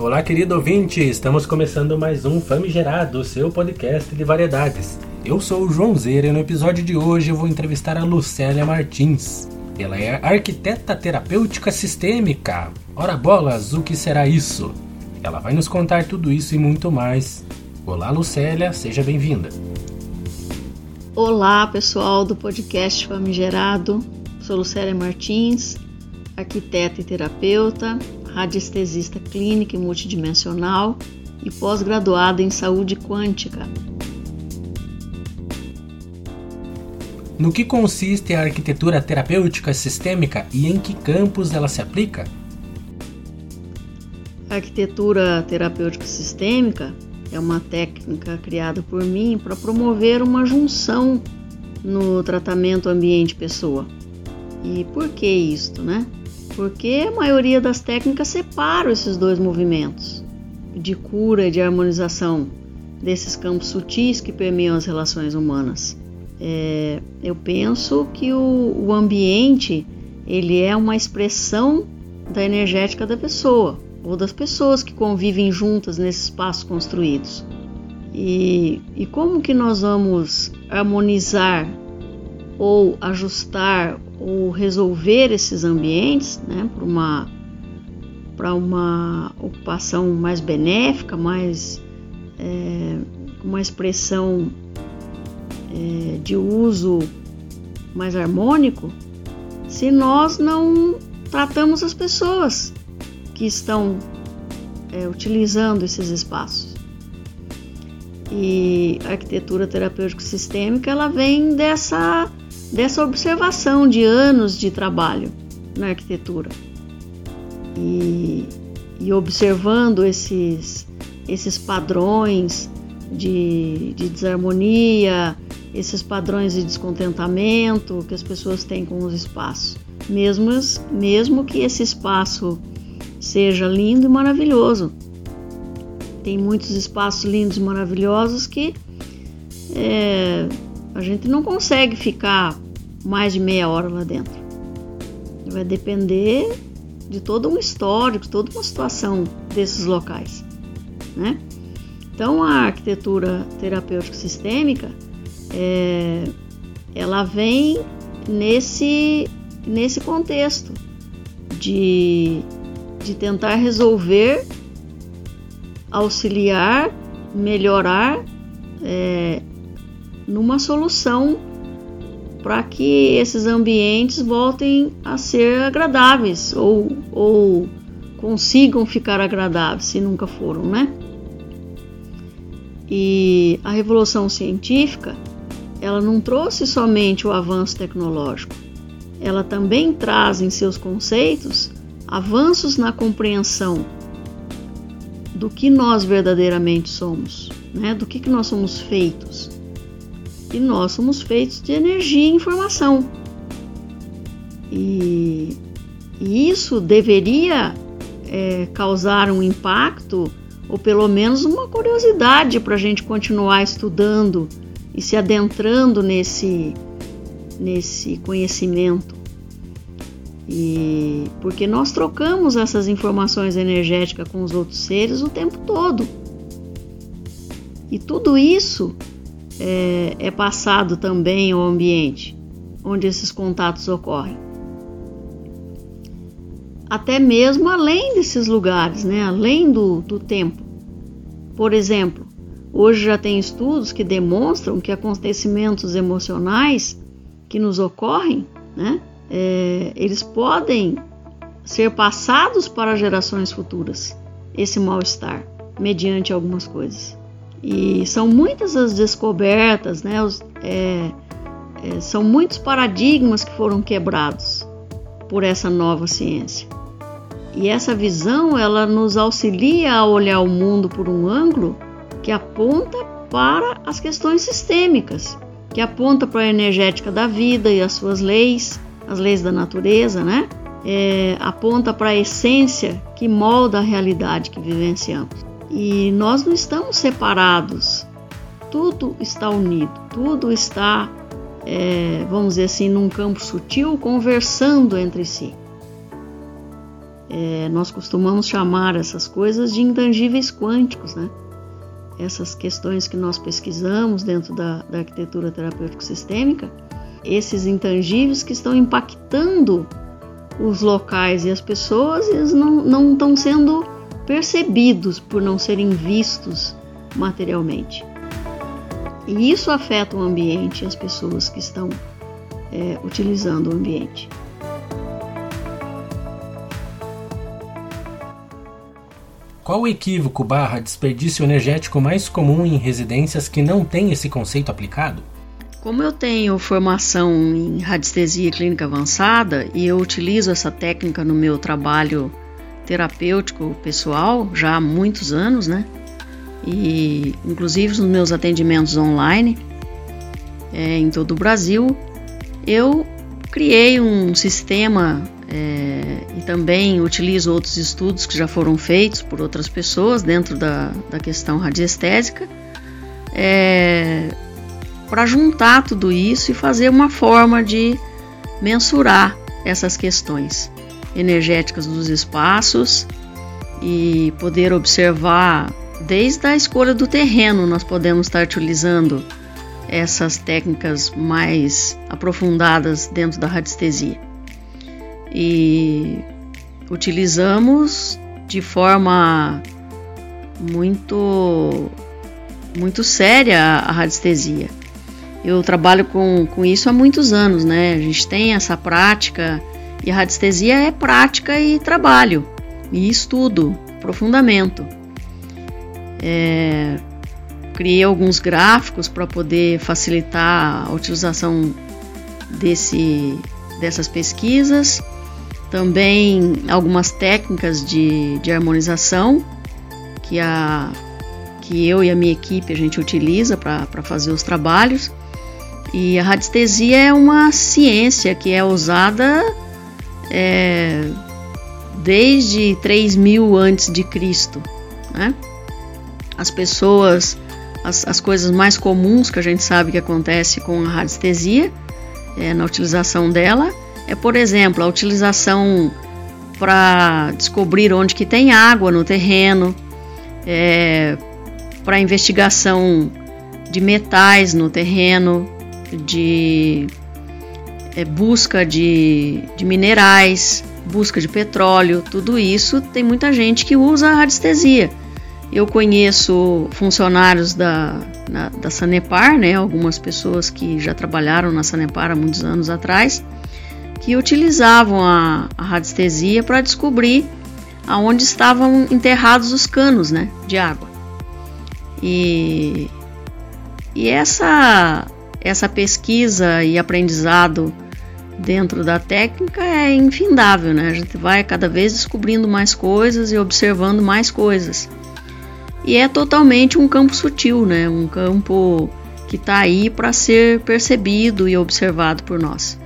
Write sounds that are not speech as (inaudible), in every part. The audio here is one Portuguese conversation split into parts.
Olá, querido ouvinte! Estamos começando mais um Famigerado, seu podcast de variedades. Eu sou o João Zeira e no episódio de hoje eu vou entrevistar a Lucélia Martins. Ela é arquiteta terapêutica sistêmica. Ora bolas, o que será isso? Ela vai nos contar tudo isso e muito mais. Olá, Lucélia, seja bem-vinda. Olá, pessoal do podcast Famigerado. Sou Lucélia Martins, arquiteta e terapeuta, radiestesista clínica e multidimensional e pós-graduada em saúde quântica. No que consiste a arquitetura terapêutica sistêmica e em que campos ela se aplica? A arquitetura terapêutica sistêmica é uma técnica criada por mim para promover uma junção no tratamento ambiente-pessoa. E por que isto, né? Porque a maioria das técnicas separa esses dois movimentos de cura e de harmonização desses campos sutis que permeiam as relações humanas. É, eu penso que o, o ambiente ele é uma expressão da energética da pessoa ou das pessoas que convivem juntas nesses espaços construídos. E, e como que nós vamos harmonizar ou ajustar ou resolver esses ambientes né, para uma, uma ocupação mais benéfica, mais é, uma expressão é, de uso mais harmônico, se nós não tratamos as pessoas que estão é, utilizando esses espaços. E a arquitetura terapêutico sistêmica ela vem dessa dessa observação de anos de trabalho na arquitetura e, e observando esses, esses padrões de, de desarmonia, esses padrões de descontentamento que as pessoas têm com os espaços, mesmo, mesmo que esse espaço seja lindo e maravilhoso. Tem muitos espaços lindos e maravilhosos que é, a gente não consegue ficar mais de meia hora lá dentro. Vai depender de todo um histórico, toda uma situação desses locais, né? Então a arquitetura terapêutica sistêmica é, ela vem nesse nesse contexto de, de tentar resolver, auxiliar, melhorar é, numa solução para que esses ambientes voltem a ser agradáveis ou, ou consigam ficar agradáveis se nunca foram, né? E a revolução científica, ela não trouxe somente o avanço tecnológico, ela também traz em seus conceitos avanços na compreensão do que nós verdadeiramente somos, né? Do que, que nós somos feitos e nós somos feitos de energia e informação. E, isso deveria é, causar um impacto ou pelo menos uma curiosidade para a gente continuar estudando e se adentrando nesse, nesse conhecimento. E porque nós trocamos essas informações energéticas com os outros seres o tempo todo. E tudo isso é, é passado também ao ambiente onde esses contatos ocorrem. Até mesmo além desses lugares, né? além do, do tempo. Por exemplo, hoje já tem estudos que demonstram que acontecimentos emocionais que nos ocorrem, né? É, eles podem ser passados para gerações futuras, esse mal-estar, mediante algumas coisas. E são muitas as descobertas, né? Os, é, é, são muitos paradigmas que foram quebrados por essa nova ciência. E essa visão ela nos auxilia a olhar o mundo por um ângulo que aponta para as questões sistêmicas, que aponta para a energética da vida e as suas leis, as leis da natureza, né? É, aponta para a essência que molda a realidade que vivenciamos. E nós não estamos separados, tudo está unido, tudo está, é, vamos dizer assim, num campo sutil, conversando entre si. É, nós costumamos chamar essas coisas de intangíveis quânticos, né? Essas questões que nós pesquisamos dentro da, da arquitetura terapêutico sistêmica, esses intangíveis que estão impactando os locais e as pessoas, eles não, não estão sendo percebidos por não serem vistos materialmente. E isso afeta o ambiente e as pessoas que estão é, utilizando o ambiente. Qual o equívoco barra desperdício energético mais comum em residências que não tem esse conceito aplicado? Como eu tenho formação em radiestesia clínica avançada e eu utilizo essa técnica no meu trabalho terapêutico pessoal já há muitos anos, né? E inclusive nos meus atendimentos online é, em todo o Brasil, eu criei um sistema é, e também utilizo outros estudos que já foram feitos por outras pessoas dentro da, da questão radiestésica. É, para juntar tudo isso e fazer uma forma de mensurar essas questões energéticas dos espaços e poder observar desde a escolha do terreno nós podemos estar utilizando essas técnicas mais aprofundadas dentro da radiestesia. E utilizamos de forma muito muito séria a radiestesia. Eu trabalho com, com isso há muitos anos, né? A gente tem essa prática e a radiestesia é prática e trabalho e estudo, aprofundamento. É, criei alguns gráficos para poder facilitar a utilização desse, dessas pesquisas, também algumas técnicas de, de harmonização que, a, que eu e a minha equipe a gente utiliza para fazer os trabalhos. E a radiestesia é uma ciência que é usada é, desde 3000 antes de Cristo, né? As pessoas, as, as, coisas mais comuns que a gente sabe que acontece com a radiestesia, é, na utilização dela, é por exemplo a utilização para descobrir onde que tem água no terreno, é, para investigação de metais no terreno, de é, busca de, de minerais, busca de petróleo, tudo isso tem muita gente que usa a radiestesia. Eu conheço funcionários da, na, da Sanepar, né, algumas pessoas que já trabalharam na Sanepar há muitos anos atrás, que utilizavam a, a radiestesia para descobrir aonde estavam enterrados os canos né, de água. E, e essa essa pesquisa e aprendizado dentro da técnica é infindável, né? A gente vai cada vez descobrindo mais coisas e observando mais coisas. E é totalmente um campo sutil, né? Um campo que está aí para ser percebido e observado por nós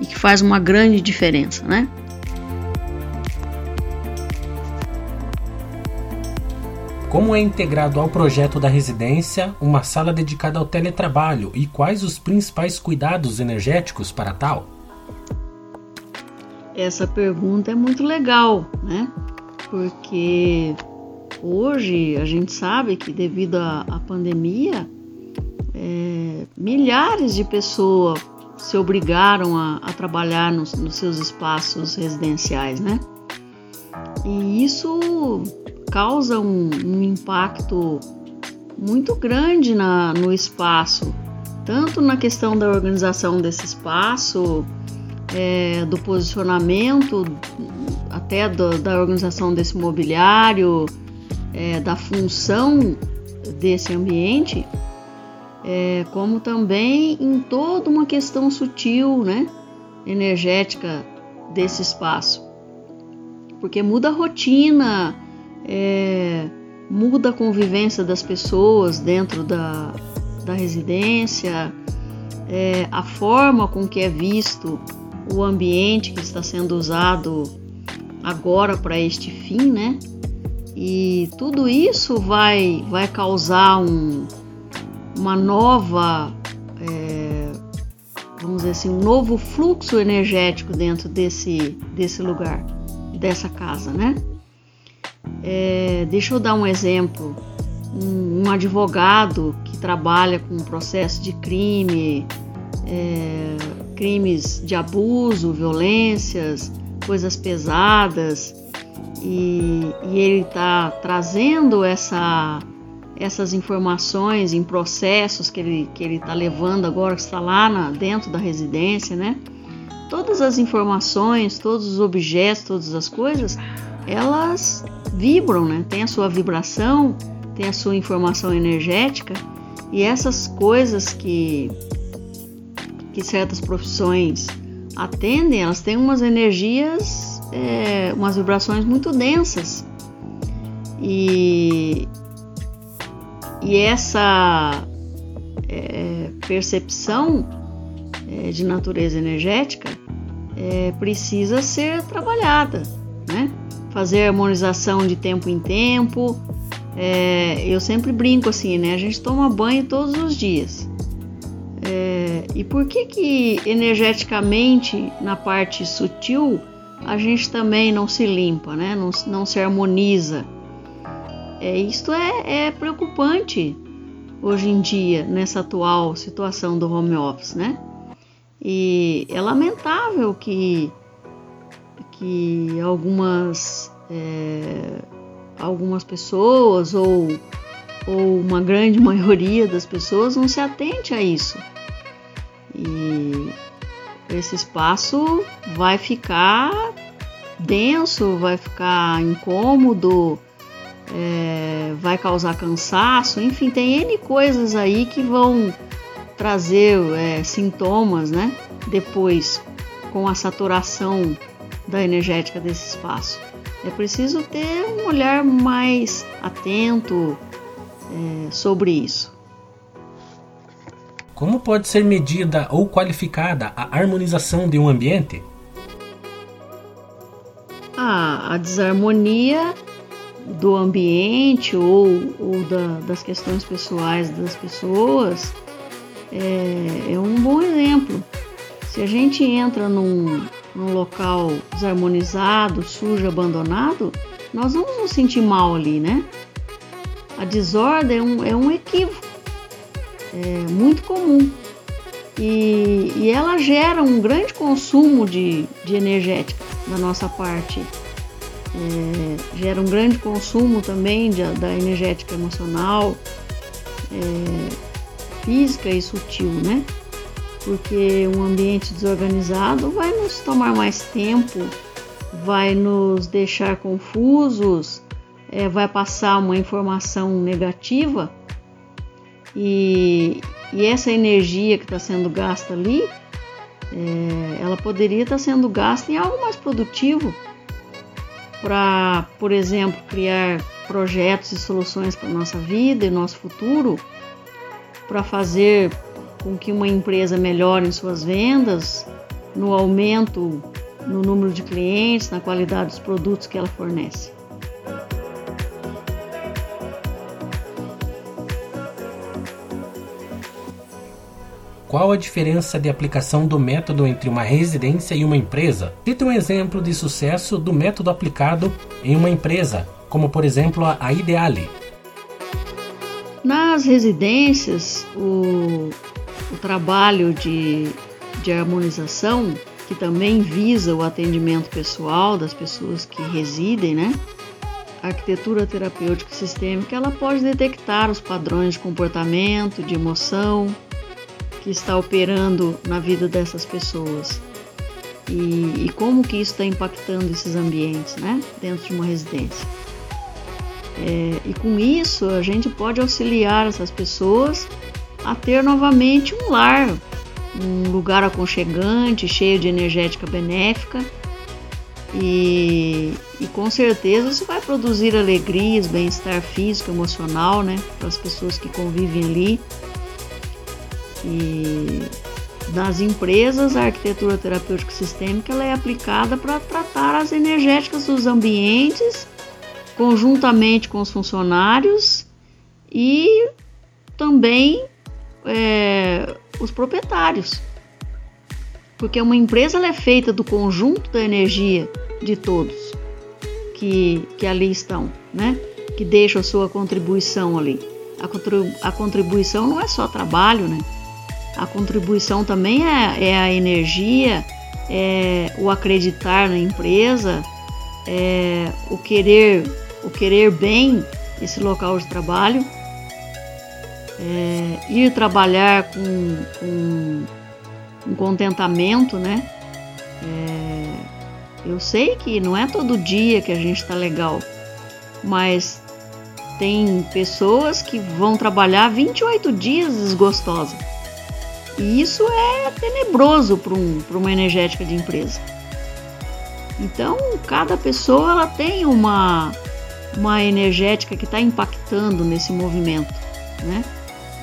e que faz uma grande diferença, né? Como é integrado ao projeto da residência uma sala dedicada ao teletrabalho e quais os principais cuidados energéticos para tal? Essa pergunta é muito legal, né? Porque hoje a gente sabe que devido à pandemia, é, milhares de pessoas se obrigaram a, a trabalhar nos, nos seus espaços residenciais, né? E isso causa um, um impacto muito grande na, no espaço, tanto na questão da organização desse espaço, é, do posicionamento, até do, da organização desse mobiliário, é, da função desse ambiente, é, como também em toda uma questão sutil, né, energética desse espaço, porque muda a rotina é, muda a convivência das pessoas dentro da, da residência, é, a forma com que é visto o ambiente que está sendo usado agora para este fim, né? E tudo isso vai, vai causar um, uma nova, é, vamos dizer assim, um novo fluxo energético dentro desse, desse lugar dessa casa, né? É, deixa eu dar um exemplo. Um, um, advogado que trabalha com processo de crime, é, crimes de abuso, violências, coisas pesadas, e, e ele está trazendo essa, essas informações em processos que ele que ele está levando agora que está lá na, dentro da residência, né? Todas as informações, todos os objetos, todas as coisas, elas vibram, né? Tem a sua vibração, tem a sua informação energética e essas coisas que que certas profissões atendem, elas têm umas energias, é, umas vibrações muito densas e e essa é, percepção é, de natureza energética é, precisa ser trabalhada, né? Fazer harmonização de tempo em tempo. É, eu sempre brinco assim, né? A gente toma banho todos os dias. E por que que energeticamente na parte sutil a gente também não se limpa, né? Não, não se harmoniza. É, isto é, é preocupante hoje em dia nessa atual situação do home office, né? E é lamentável que, que algumas, é, algumas pessoas ou, ou uma grande (laughs) maioria das pessoas não se atente a isso. E esse espaço vai ficar denso, vai ficar incômodo, é, vai causar cansaço, enfim, tem N coisas aí que vão trazer é, sintomas, né? Depois, com a saturação da energética desse espaço. É preciso ter um olhar mais atento é, sobre isso. Como pode ser medida ou qualificada a harmonização de um ambiente? Ah, a desarmonia do ambiente ou, ou da, das questões pessoais das pessoas é, é um bom exemplo. Se a gente entra num, num local desarmonizado, sujo, abandonado, nós vamos nos sentir mal ali, né? A desordem é um, é um equívoco, é muito comum. E, e ela gera um grande consumo de, de energética da nossa parte. É, gera um grande consumo também de, da energética emocional. É, física e sutil, né? Porque um ambiente desorganizado vai nos tomar mais tempo, vai nos deixar confusos, é, vai passar uma informação negativa e, e essa energia que está sendo gasta ali, é, ela poderia estar tá sendo gasta em algo mais produtivo para, por exemplo, criar projetos e soluções para nossa vida e nosso futuro para fazer com que uma empresa melhore em suas vendas, no aumento no número de clientes, na qualidade dos produtos que ela fornece. Qual a diferença de aplicação do método entre uma residência e uma empresa? Cite um exemplo de sucesso do método aplicado em uma empresa, como por exemplo a Ideale. Nas residências, o, o trabalho de, de harmonização, que também visa o atendimento pessoal das pessoas que residem, né? A arquitetura terapêutica sistêmica ela pode detectar os padrões de comportamento, de emoção que está operando na vida dessas pessoas e, e como que isso está impactando esses ambientes, né, dentro de uma residência. É, e com isso a gente pode auxiliar essas pessoas a ter novamente um lar, um lugar aconchegante, cheio de energética benéfica. E, e com certeza isso vai produzir alegrias, bem-estar físico, emocional, né, para as pessoas que convivem ali. E nas empresas, a arquitetura terapêutica sistêmica ela é aplicada para tratar as energéticas dos ambientes conjuntamente com os funcionários e também é, os proprietários. Porque uma empresa é feita do conjunto da energia de todos. que, que ali estão, né? Que deixam sua contribuição ali. A contribuição não é só trabalho, né? A contribuição também é, é a energia, é o acreditar na empresa, é o querer, o querer bem esse local de trabalho, é ir trabalhar com, com um contentamento, né? É, eu sei que não é todo dia que a gente está legal, mas tem pessoas que vão trabalhar 28 dias desgostosa. E isso é tenebroso para um, uma energética de empresa. Então, cada pessoa ela tem uma, uma energética que está impactando nesse movimento, né?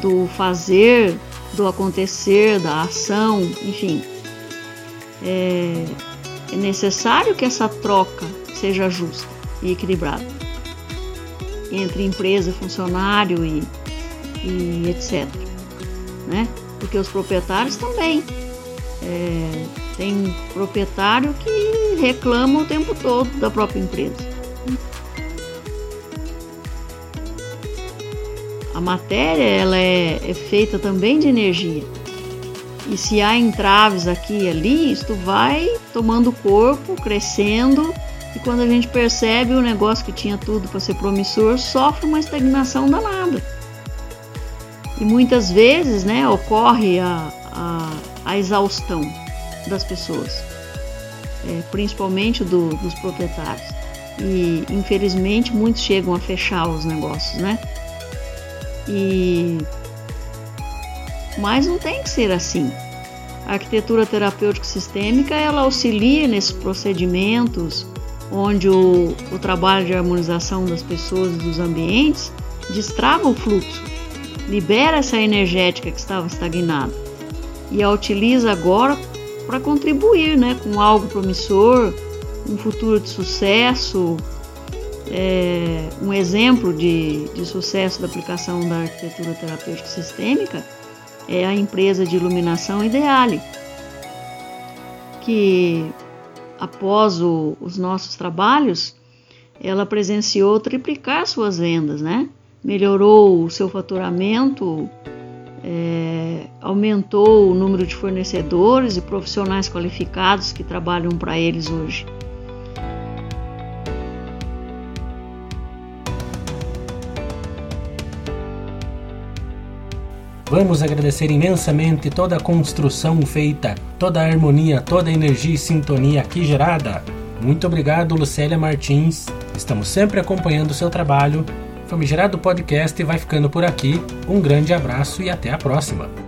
Do fazer, do acontecer, da ação, enfim. É, é necessário que essa troca seja justa e equilibrada entre empresa, funcionário e, e etc. Né? Porque os proprietários também. É, tem proprietário que reclama o tempo todo da própria empresa. A matéria ela é, é feita também de energia. E se há entraves aqui e ali, isto vai tomando corpo, crescendo, e quando a gente percebe o negócio que tinha tudo para ser promissor, sofre uma estagnação danada. E muitas vezes né, ocorre a, a, a exaustão das pessoas, é, principalmente do, dos proprietários. E infelizmente muitos chegam a fechar os negócios, né? E mas não tem que ser assim. A arquitetura terapêutica sistêmica ela auxilia nesses procedimentos onde o, o trabalho de harmonização das pessoas e dos ambientes destrava o fluxo, libera essa energética que estava estagnada e a utiliza agora para contribuir né, com algo promissor, um futuro de sucesso, é, um exemplo de, de sucesso da aplicação da arquitetura terapêutica sistêmica é a empresa de iluminação Ideale, que após o, os nossos trabalhos, ela presenciou triplicar suas vendas, né? Melhorou o seu faturamento, é, aumentou o número de fornecedores e profissionais qualificados que trabalham para eles hoje. Vamos agradecer imensamente toda a construção feita, toda a harmonia, toda a energia e sintonia aqui gerada. Muito obrigado, Lucélia Martins. Estamos sempre acompanhando o seu trabalho. Famigerado Podcast vai ficando por aqui. Um grande abraço e até a próxima.